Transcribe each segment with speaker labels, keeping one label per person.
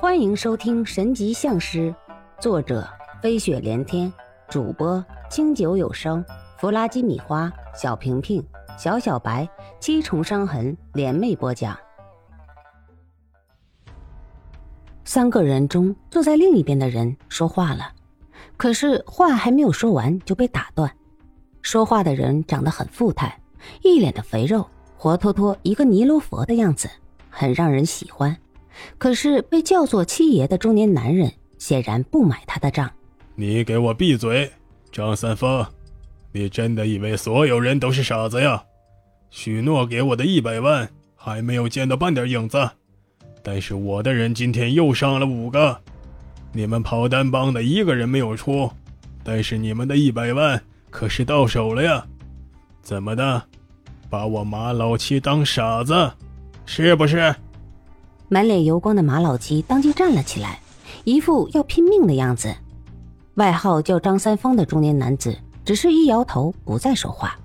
Speaker 1: 欢迎收听《神级相师》，作者飞雪连天，主播清酒有声，弗拉基米花，小平平，小小白，七重伤痕联袂播讲。三个人中，坐在另一边的人说话了，可是话还没有说完就被打断。说话的人长得很富态，一脸的肥肉，活脱脱一个尼罗佛的样子，很让人喜欢。可是被叫做七爷的中年男人显然不买他的账。
Speaker 2: 你给我闭嘴，张三丰！你真的以为所有人都是傻子呀？许诺给我的一百万还没有见到半点影子，但是我的人今天又上了五个，你们跑单帮的一个人没有出，但是你们的一百万可是到手了呀？怎么的？把我马老七当傻子，是不是？
Speaker 1: 满脸油光的马老七当即站了起来，一副要拼命的样子。外号叫张三丰的中年男子只是一摇头，不再说话。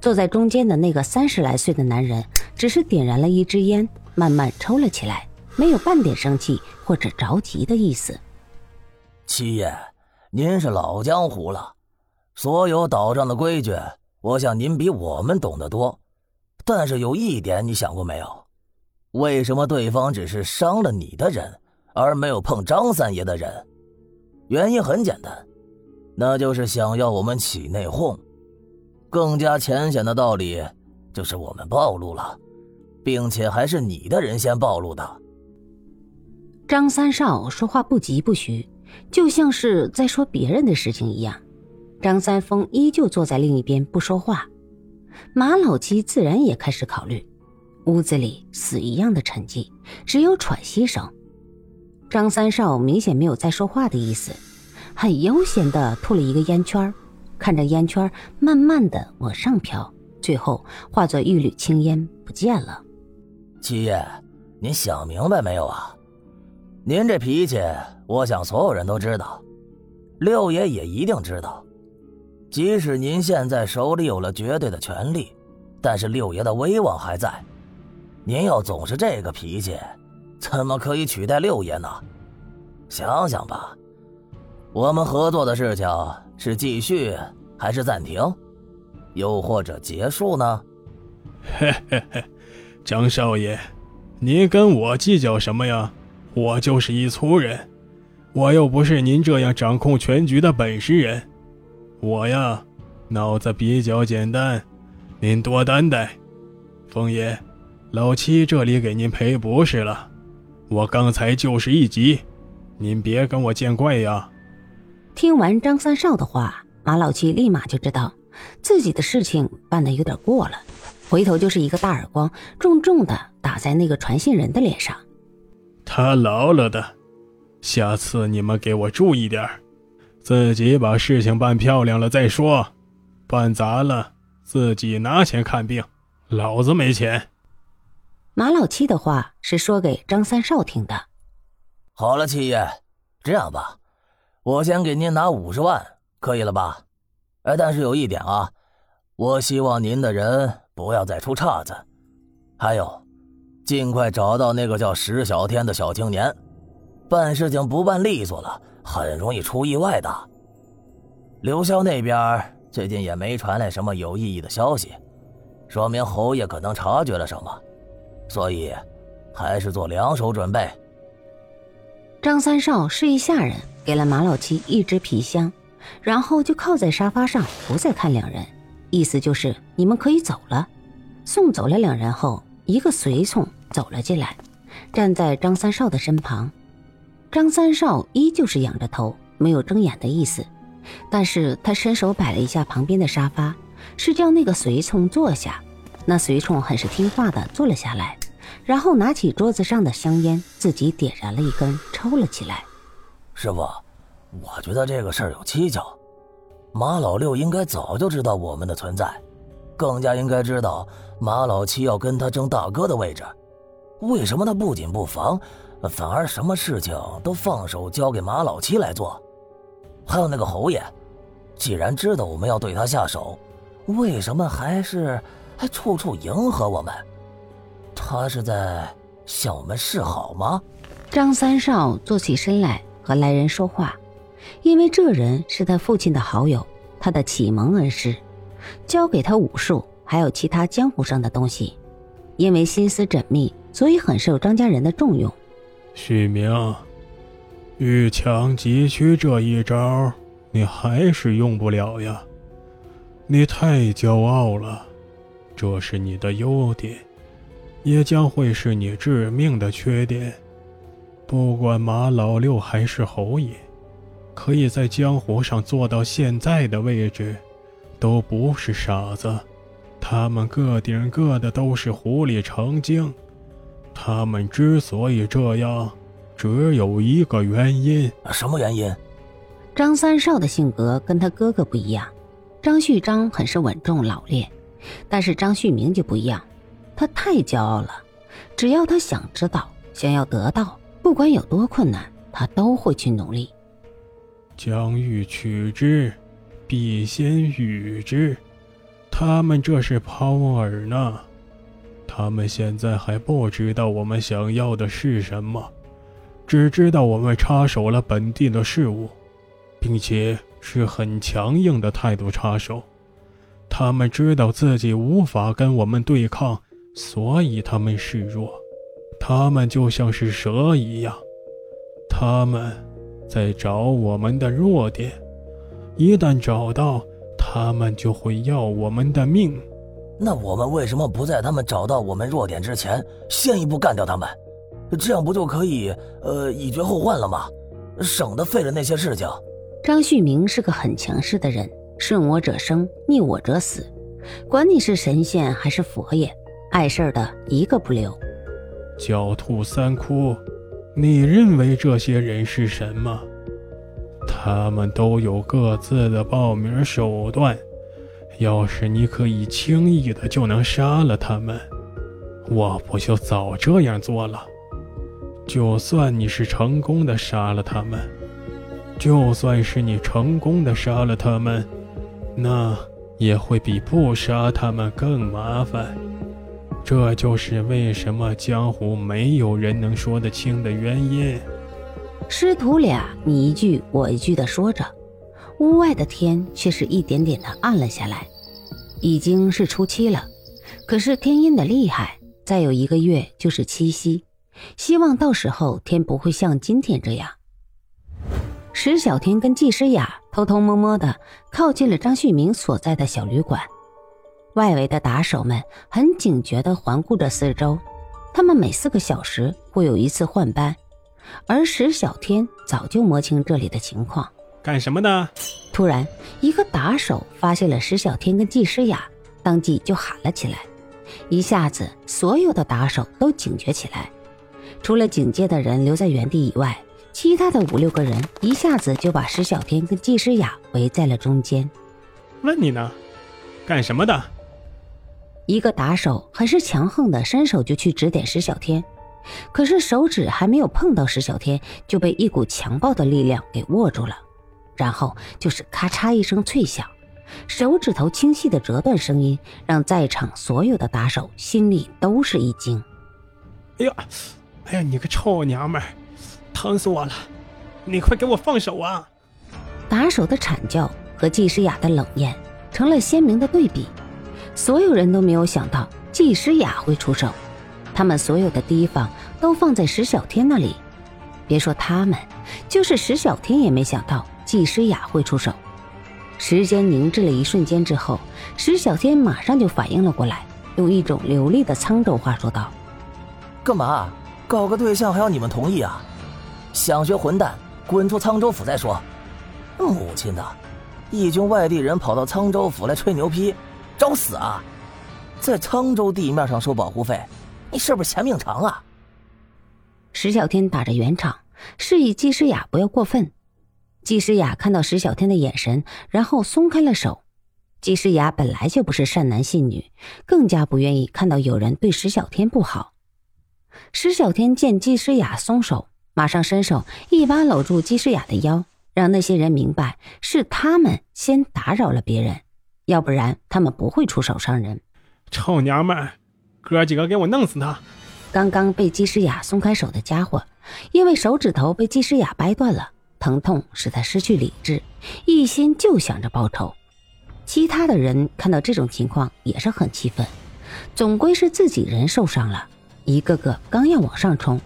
Speaker 1: 坐在中间的那个三十来岁的男人只是点燃了一支烟，慢慢抽了起来，没有半点生气或者着急的意思。
Speaker 3: 七爷，您是老江湖了，所有岛上的规矩，我想您比我们懂得多。但是有一点，你想过没有？为什么对方只是伤了你的人，而没有碰张三爷的人？原因很简单，那就是想要我们起内讧。更加浅显的道理，就是我们暴露了，并且还是你的人先暴露的。
Speaker 1: 张三少说话不疾不徐，就像是在说别人的事情一样。张三丰依旧坐在另一边不说话，马老七自然也开始考虑。屋子里死一样的沉寂，只有喘息声。张三少明显没有再说话的意思，很悠闲的吐了一个烟圈，看着烟圈慢慢的往上飘，最后化作一缕青烟不见了。
Speaker 3: 七爷，您想明白没有啊？您这脾气，我想所有人都知道，六爷也一定知道。即使您现在手里有了绝对的权力，但是六爷的威望还在。您要总是这个脾气，怎么可以取代六爷呢？想想吧，我们合作的事情是继续还是暂停，又或者结束呢？
Speaker 2: 嘿嘿嘿，张少爷，您跟我计较什么呀？我就是一粗人，我又不是您这样掌控全局的本事人。我呀，脑子比较简单，您多担待，风爷。老七这里给您赔不是了，我刚才就是一急，您别跟我见怪呀。
Speaker 1: 听完张三少的话，马老七立马就知道自己的事情办的有点过了，回头就是一个大耳光，重重的打在那个传信人的脸上。
Speaker 2: 他老了的，下次你们给我注意点自己把事情办漂亮了再说，办砸了自己拿钱看病，老子没钱。
Speaker 1: 马老七的话是说给张三少听的。
Speaker 3: 好了，七爷，这样吧，我先给您拿五十万，可以了吧？哎，但是有一点啊，我希望您的人不要再出岔子。还有，尽快找到那个叫石小天的小青年，办事情不办利索了，很容易出意外的。刘潇那边最近也没传来什么有意义的消息，说明侯爷可能察觉了什么。所以，还是做两手准备。
Speaker 1: 张三少示意下人给了马老七一只皮箱，然后就靠在沙发上，不再看两人，意思就是你们可以走了。送走了两人后，一个随从走了进来，站在张三少的身旁。张三少依旧是仰着头，没有睁眼的意思，但是他伸手摆了一下旁边的沙发，是叫那个随从坐下。那随从很是听话的坐了下来。然后拿起桌子上的香烟，自己点燃了一根，抽了起来。
Speaker 3: 师傅，我觉得这个事儿有蹊跷。马老六应该早就知道我们的存在，更加应该知道马老七要跟他争大哥的位置。为什么他不仅不防，反而什么事情都放手交给马老七来做？还有那个侯爷，既然知道我们要对他下手，为什么还是还处处迎合我们？他是在向我们示好吗？
Speaker 1: 张三少坐起身来和来人说话，因为这人是他父亲的好友，他的启蒙恩师，教给他武术，还有其他江湖上的东西。因为心思缜密，所以很受张家人的重用。
Speaker 2: 许明，遇强击屈这一招，你还是用不了呀。你太骄傲了，这是你的优点，也将会是你致命的缺点。不管马老六还是侯爷，可以在江湖上做到现在的位置，都不是傻子。他们个顶个的都是狐狸成精。他们之所以这样，只有一个原因。
Speaker 3: 什么原因？
Speaker 1: 张三少的性格跟他哥哥不一样。张旭章很是稳重老练，但是张旭明就不一样，他太骄傲了。只要他想知道，想要得到，不管有多困难，他都会去努力。
Speaker 2: 将欲取之，必先予之。他们这是抛饵呢。他们现在还不知道我们想要的是什么，只知道我们插手了本地的事物，并且。是很强硬的态度插手，他们知道自己无法跟我们对抗，所以他们示弱。他们就像是蛇一样，他们在找我们的弱点，一旦找到，他们就会要我们的命。
Speaker 3: 那我们为什么不在他们找到我们弱点之前，先一步干掉他们？这样不就可以呃以绝后患了吗？省得费了那些事情。
Speaker 1: 张旭明是个很强势的人，顺我者生，逆我者死。管你是神仙还是佛爷，碍事儿的一个不留。
Speaker 2: 狡兔三窟，你认为这些人是什么？他们都有各自的报名手段。要是你可以轻易的就能杀了他们，我不就早这样做了？就算你是成功的杀了他们。就算是你成功的杀了他们，那也会比不杀他们更麻烦。这就是为什么江湖没有人能说得清的原因。
Speaker 1: 师徒俩你一句我一句的说着，屋外的天却是一点点的暗了下来。已经是初七了，可是天阴的厉害，再有一个月就是七夕，希望到时候天不会像今天这样。石小天跟季诗雅偷偷摸摸的靠近了张旭明所在的小旅馆，外围的打手们很警觉的环顾着四周，他们每四个小时会有一次换班，而石小天早就摸清这里的情况。
Speaker 2: 干什么呢？
Speaker 1: 突然，一个打手发现了石小天跟季诗雅，当即就喊了起来，一下子所有的打手都警觉起来，除了警戒的人留在原地以外。其他的五六个人一下子就把石小天跟季诗雅围在了中间。
Speaker 2: 问你呢，干什么的？
Speaker 1: 一个打手很是强横的伸手就去指点石小天，可是手指还没有碰到石小天，就被一股强暴的力量给握住了，然后就是咔嚓一声脆响，手指头清晰的折断声音让在场所有的打手心里都是一惊。
Speaker 2: 哎呀，哎呀，你个臭娘们儿！疼死我了！你快给我放手啊！
Speaker 1: 打手的惨叫和季诗雅的冷艳成了鲜明的对比。所有人都没有想到季诗雅会出手，他们所有的提防都放在石小天那里。别说他们，就是石小天也没想到季诗雅会出手。时间凝滞了一瞬间之后，石小天马上就反应了过来，用一种流利的沧州话说道：“
Speaker 3: 干嘛？搞个对象还要你们同意啊？”想学混蛋，滚出沧州府再说。母亲的，一群外地人跑到沧州府来吹牛皮，找死啊！在沧州地面上收保护费，你是不是嫌命长啊？
Speaker 1: 石小天打着圆场，示意季诗雅不要过分。季诗雅看到石小天的眼神，然后松开了手。季诗雅本来就不是善男信女，更加不愿意看到有人对石小天不好。石小天见季诗雅松手。马上伸手一把搂住季诗雅的腰，让那些人明白是他们先打扰了别人，要不然他们不会出手伤人。
Speaker 2: 臭娘们，哥几个给我弄死他！
Speaker 1: 刚刚被姬诗雅松开手的家伙，因为手指头被姬诗雅掰断了，疼痛使他失去理智，一心就想着报仇。其他的人看到这种情况也是很气愤，总归是自己人受伤了，一个个刚要往上冲，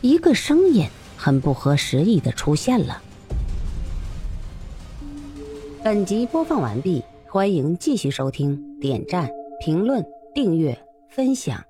Speaker 1: 一个声音很不合时宜的出现了。本集播放完毕，欢迎继续收听，点赞、评论、订阅、分享。